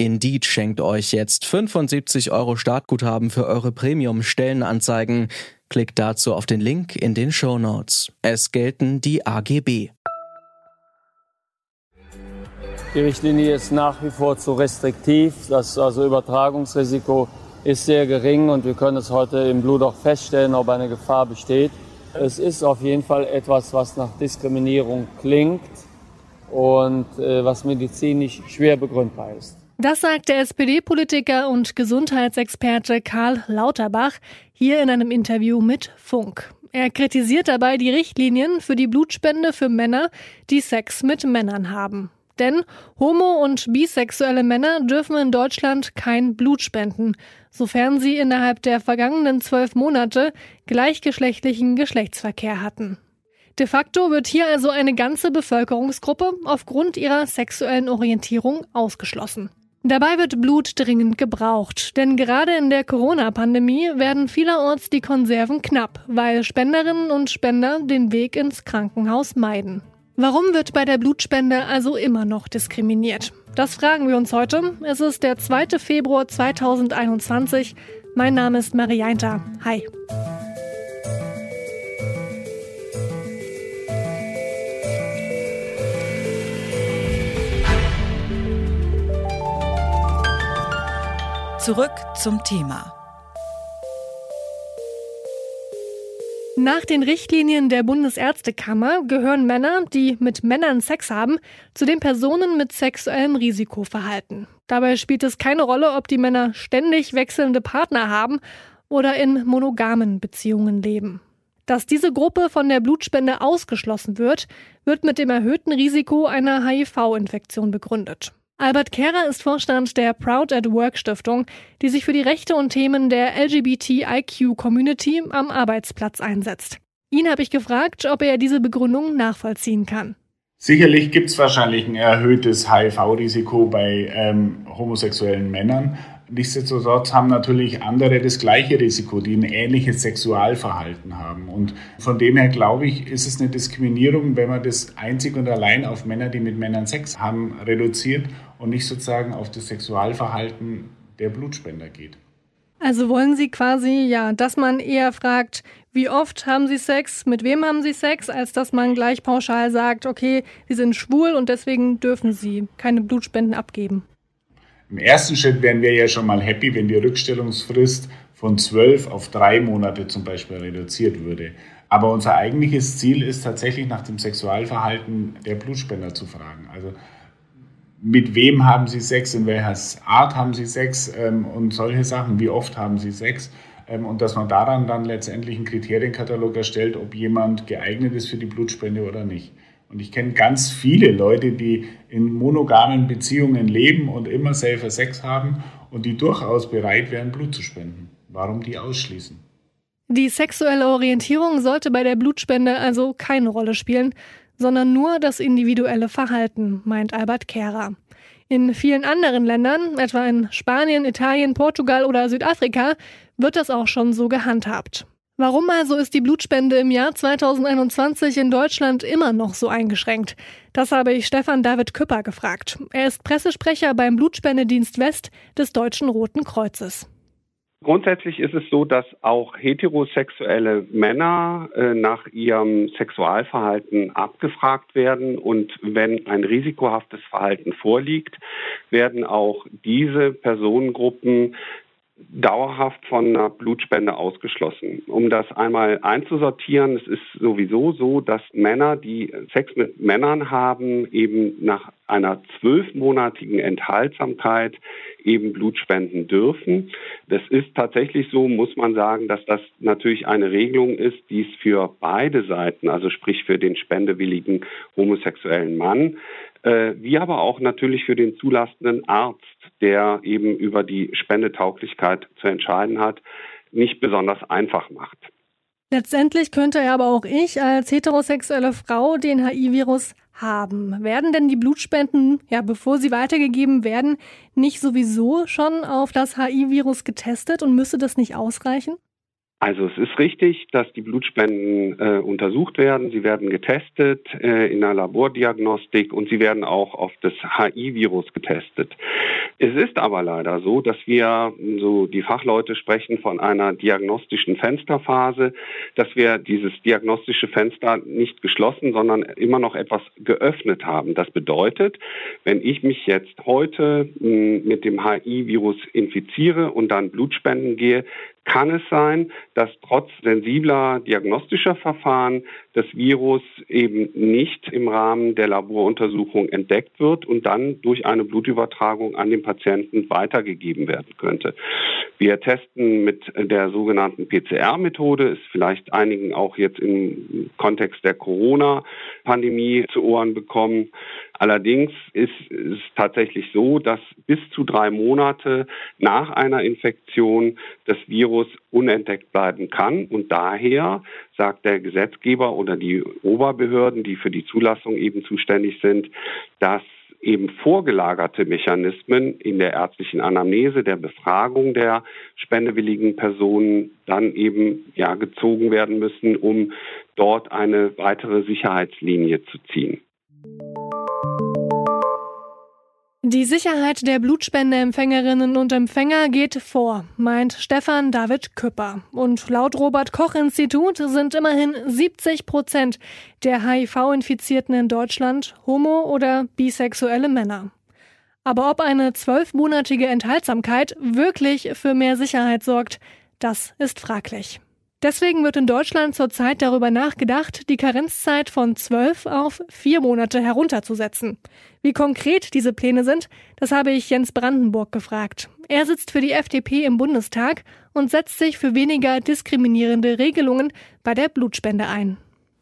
Indeed schenkt euch jetzt 75 Euro Startguthaben für eure Premium-Stellenanzeigen. Klickt dazu auf den Link in den Show Notes. Es gelten die AGB. Die Richtlinie ist nach wie vor zu restriktiv. Das also Übertragungsrisiko ist sehr gering und wir können es heute im Blut auch feststellen, ob eine Gefahr besteht. Es ist auf jeden Fall etwas, was nach Diskriminierung klingt und äh, was medizinisch schwer begründbar ist. Das sagt der SPD-Politiker und Gesundheitsexperte Karl Lauterbach hier in einem Interview mit Funk. Er kritisiert dabei die Richtlinien für die Blutspende für Männer, die Sex mit Männern haben. Denn homo- und bisexuelle Männer dürfen in Deutschland kein Blut spenden, sofern sie innerhalb der vergangenen zwölf Monate gleichgeschlechtlichen Geschlechtsverkehr hatten. De facto wird hier also eine ganze Bevölkerungsgruppe aufgrund ihrer sexuellen Orientierung ausgeschlossen. Dabei wird Blut dringend gebraucht, denn gerade in der Corona-Pandemie werden vielerorts die Konserven knapp, weil Spenderinnen und Spender den Weg ins Krankenhaus meiden. Warum wird bei der Blutspende also immer noch diskriminiert? Das fragen wir uns heute. Es ist der 2. Februar 2021. Mein Name ist Marianta. Hi. Zurück zum Thema. Nach den Richtlinien der Bundesärztekammer gehören Männer, die mit Männern Sex haben, zu den Personen mit sexuellem Risikoverhalten. Dabei spielt es keine Rolle, ob die Männer ständig wechselnde Partner haben oder in monogamen Beziehungen leben. Dass diese Gruppe von der Blutspende ausgeschlossen wird, wird mit dem erhöhten Risiko einer HIV-Infektion begründet. Albert Kehrer ist Vorstand der Proud at Work Stiftung, die sich für die Rechte und Themen der LGBTIQ-Community am Arbeitsplatz einsetzt. Ihn habe ich gefragt, ob er diese Begründung nachvollziehen kann. Sicherlich gibt es wahrscheinlich ein erhöhtes HIV-Risiko bei ähm, homosexuellen Männern. Nichtsdestotrotz haben natürlich andere das gleiche Risiko, die ein ähnliches Sexualverhalten haben. Und von dem her glaube ich, ist es eine Diskriminierung, wenn man das einzig und allein auf Männer, die mit Männern Sex haben, reduziert und nicht sozusagen auf das Sexualverhalten der Blutspender geht. Also wollen Sie quasi, ja, dass man eher fragt, wie oft haben Sie Sex, mit wem haben Sie Sex, als dass man gleich pauschal sagt, okay, Sie sind schwul und deswegen dürfen Sie keine Blutspenden abgeben. Im ersten Schritt wären wir ja schon mal happy, wenn die Rückstellungsfrist von zwölf auf drei Monate zum Beispiel reduziert würde. Aber unser eigentliches Ziel ist tatsächlich nach dem Sexualverhalten der Blutspender zu fragen. Also mit wem haben Sie Sex, in welcher Art haben Sie Sex ähm, und solche Sachen, wie oft haben Sie Sex. Ähm, und dass man daran dann letztendlich einen Kriterienkatalog erstellt, ob jemand geeignet ist für die Blutspende oder nicht. Und ich kenne ganz viele Leute, die in monogamen Beziehungen leben und immer selber Sex haben und die durchaus bereit wären, Blut zu spenden. Warum die ausschließen? Die sexuelle Orientierung sollte bei der Blutspende also keine Rolle spielen, sondern nur das individuelle Verhalten, meint Albert Kehrer. In vielen anderen Ländern, etwa in Spanien, Italien, Portugal oder Südafrika, wird das auch schon so gehandhabt. Warum also ist die Blutspende im Jahr 2021 in Deutschland immer noch so eingeschränkt? Das habe ich Stefan David Küpper gefragt. Er ist Pressesprecher beim Blutspendedienst West des Deutschen Roten Kreuzes. Grundsätzlich ist es so, dass auch heterosexuelle Männer äh, nach ihrem Sexualverhalten abgefragt werden. Und wenn ein risikohaftes Verhalten vorliegt, werden auch diese Personengruppen dauerhaft von einer Blutspende ausgeschlossen. Um das einmal einzusortieren, es ist sowieso so, dass Männer, die Sex mit Männern haben, eben nach einer zwölfmonatigen Enthaltsamkeit eben Blut spenden dürfen. Das ist tatsächlich so, muss man sagen, dass das natürlich eine Regelung ist, die es für beide Seiten, also sprich für den spendewilligen homosexuellen Mann, äh, wie aber auch natürlich für den zulassenden Arzt, der eben über die Spendetauglichkeit zu entscheiden hat, nicht besonders einfach macht. Letztendlich könnte aber auch ich als heterosexuelle Frau den HIV-Virus haben. Werden denn die Blutspenden, ja, bevor sie weitergegeben werden, nicht sowieso schon auf das HIV-Virus getestet und müsste das nicht ausreichen? Also es ist richtig, dass die Blutspenden äh, untersucht werden. Sie werden getestet äh, in einer Labordiagnostik und sie werden auch auf das HI-Virus getestet. Es ist aber leider so, dass wir, so die Fachleute sprechen von einer diagnostischen Fensterphase, dass wir dieses diagnostische Fenster nicht geschlossen, sondern immer noch etwas geöffnet haben. Das bedeutet, wenn ich mich jetzt heute mh, mit dem HI-Virus infiziere und dann Blutspenden gehe, kann es sein, dass trotz sensibler diagnostischer Verfahren das Virus eben nicht im Rahmen der Laboruntersuchung entdeckt wird und dann durch eine Blutübertragung an den Patienten weitergegeben werden könnte. Wir testen mit der sogenannten PCR-Methode, ist vielleicht einigen auch jetzt im Kontext der Corona-Pandemie zu Ohren bekommen. Allerdings ist es tatsächlich so, dass bis zu drei Monate nach einer Infektion das Virus unentdeckt bleiben kann. Und daher sagt der Gesetzgeber oder die Oberbehörden, die für die Zulassung eben zuständig sind, dass eben vorgelagerte Mechanismen in der ärztlichen Anamnese, der Befragung der spendewilligen Personen dann eben ja gezogen werden müssen, um dort eine weitere Sicherheitslinie zu ziehen. Die Sicherheit der Blutspendeempfängerinnen und Empfänger geht vor, meint Stefan David Küpper. Und laut Robert Koch Institut sind immerhin 70 Prozent der HIV-Infizierten in Deutschland homo- oder bisexuelle Männer. Aber ob eine zwölfmonatige Enthaltsamkeit wirklich für mehr Sicherheit sorgt, das ist fraglich. Deswegen wird in Deutschland zurzeit darüber nachgedacht, die Karenzzeit von zwölf auf vier Monate herunterzusetzen. Wie konkret diese Pläne sind, das habe ich Jens Brandenburg gefragt. Er sitzt für die FDP im Bundestag und setzt sich für weniger diskriminierende Regelungen bei der Blutspende ein.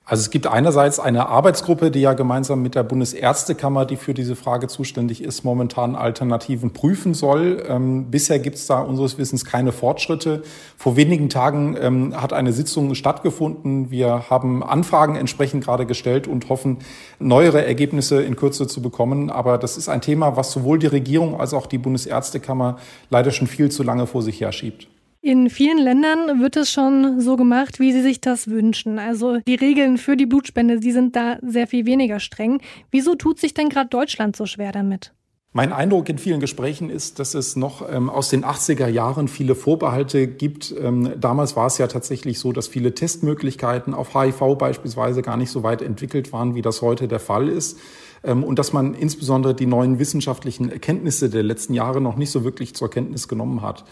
Also es gibt einerseits eine Arbeitsgruppe, die ja gemeinsam mit der Bundesärztekammer, die für diese Frage zuständig ist, momentan Alternativen prüfen soll. Ähm, bisher gibt es da unseres Wissens keine Fortschritte. Vor wenigen Tagen ähm, hat eine Sitzung stattgefunden. Wir haben Anfragen entsprechend gerade gestellt und hoffen, neuere Ergebnisse in Kürze zu bekommen. Aber das ist ein Thema, was sowohl die Regierung als auch die Bundesärztekammer leider schon viel zu lange vor sich herschiebt. In vielen Ländern wird es schon so gemacht, wie sie sich das wünschen. Also die Regeln für die Blutspende, die sind da sehr viel weniger streng. Wieso tut sich denn gerade Deutschland so schwer damit? Mein Eindruck in vielen Gesprächen ist, dass es noch ähm, aus den 80er Jahren viele Vorbehalte gibt. Ähm, damals war es ja tatsächlich so, dass viele Testmöglichkeiten auf HIV beispielsweise gar nicht so weit entwickelt waren, wie das heute der Fall ist. Ähm, und dass man insbesondere die neuen wissenschaftlichen Erkenntnisse der letzten Jahre noch nicht so wirklich zur Kenntnis genommen hat.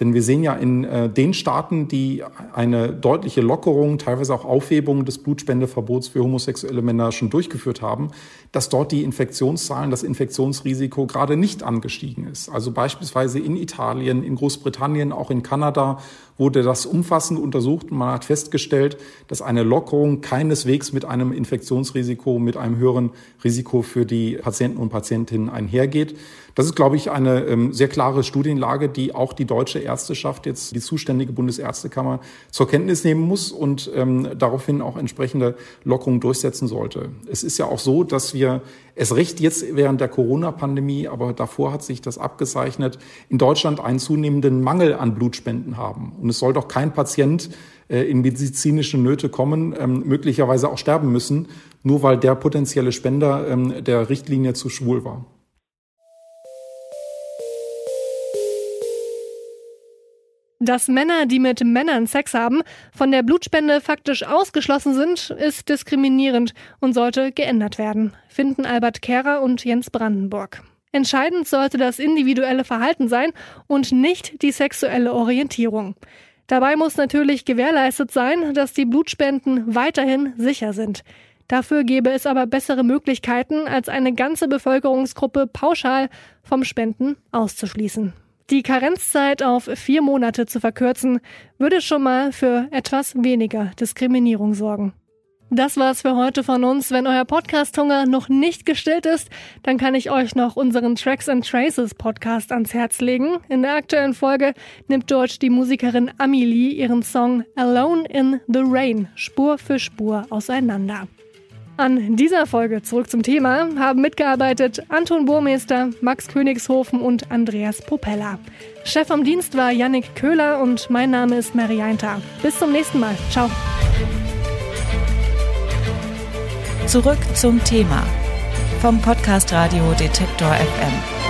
Denn wir sehen ja in äh, den Staaten, die eine deutliche Lockerung, teilweise auch Aufhebung des Blutspendeverbots für homosexuelle Männer schon durchgeführt haben, dass dort die Infektionszahlen, das Infektionsrisiko gerade nicht angestiegen ist. Also beispielsweise in Italien, in Großbritannien, auch in Kanada wurde das umfassend untersucht und man hat festgestellt, dass eine Lockerung keineswegs mit einem Infektionsrisiko, mit einem höheren Risiko für die Patienten und Patientinnen einhergeht. Das ist, glaube ich, eine ähm, sehr klare Studienlage, die auch die deutsche Ärzteschaft, jetzt die zuständige Bundesärztekammer, zur Kenntnis nehmen muss und ähm, daraufhin auch entsprechende Lockerungen durchsetzen sollte. Es ist ja auch so, dass wir es recht jetzt während der Corona-Pandemie, aber davor hat sich das abgezeichnet, in Deutschland einen zunehmenden Mangel an Blutspenden haben. Und es soll doch kein Patient äh, in medizinische Nöte kommen, ähm, möglicherweise auch sterben müssen, nur weil der potenzielle Spender ähm, der Richtlinie zu schwul war. Dass Männer, die mit Männern Sex haben, von der Blutspende faktisch ausgeschlossen sind, ist diskriminierend und sollte geändert werden, finden Albert Kehrer und Jens Brandenburg. Entscheidend sollte das individuelle Verhalten sein und nicht die sexuelle Orientierung. Dabei muss natürlich gewährleistet sein, dass die Blutspenden weiterhin sicher sind. Dafür gäbe es aber bessere Möglichkeiten, als eine ganze Bevölkerungsgruppe pauschal vom Spenden auszuschließen. Die Karenzzeit auf vier Monate zu verkürzen, würde schon mal für etwas weniger Diskriminierung sorgen. Das war's für heute von uns. Wenn euer Podcast-Hunger noch nicht gestillt ist, dann kann ich euch noch unseren Tracks and Traces Podcast ans Herz legen. In der aktuellen Folge nimmt dort die Musikerin Amelie ihren Song Alone in the Rain Spur für Spur auseinander. An dieser Folge zurück zum Thema haben mitgearbeitet Anton Burmeister, Max Königshofen und Andreas Popella. Chef am Dienst war Yannick Köhler und mein Name ist Mary Einter. Bis zum nächsten Mal. Ciao. Zurück zum Thema vom Podcast Radio Detektor FM.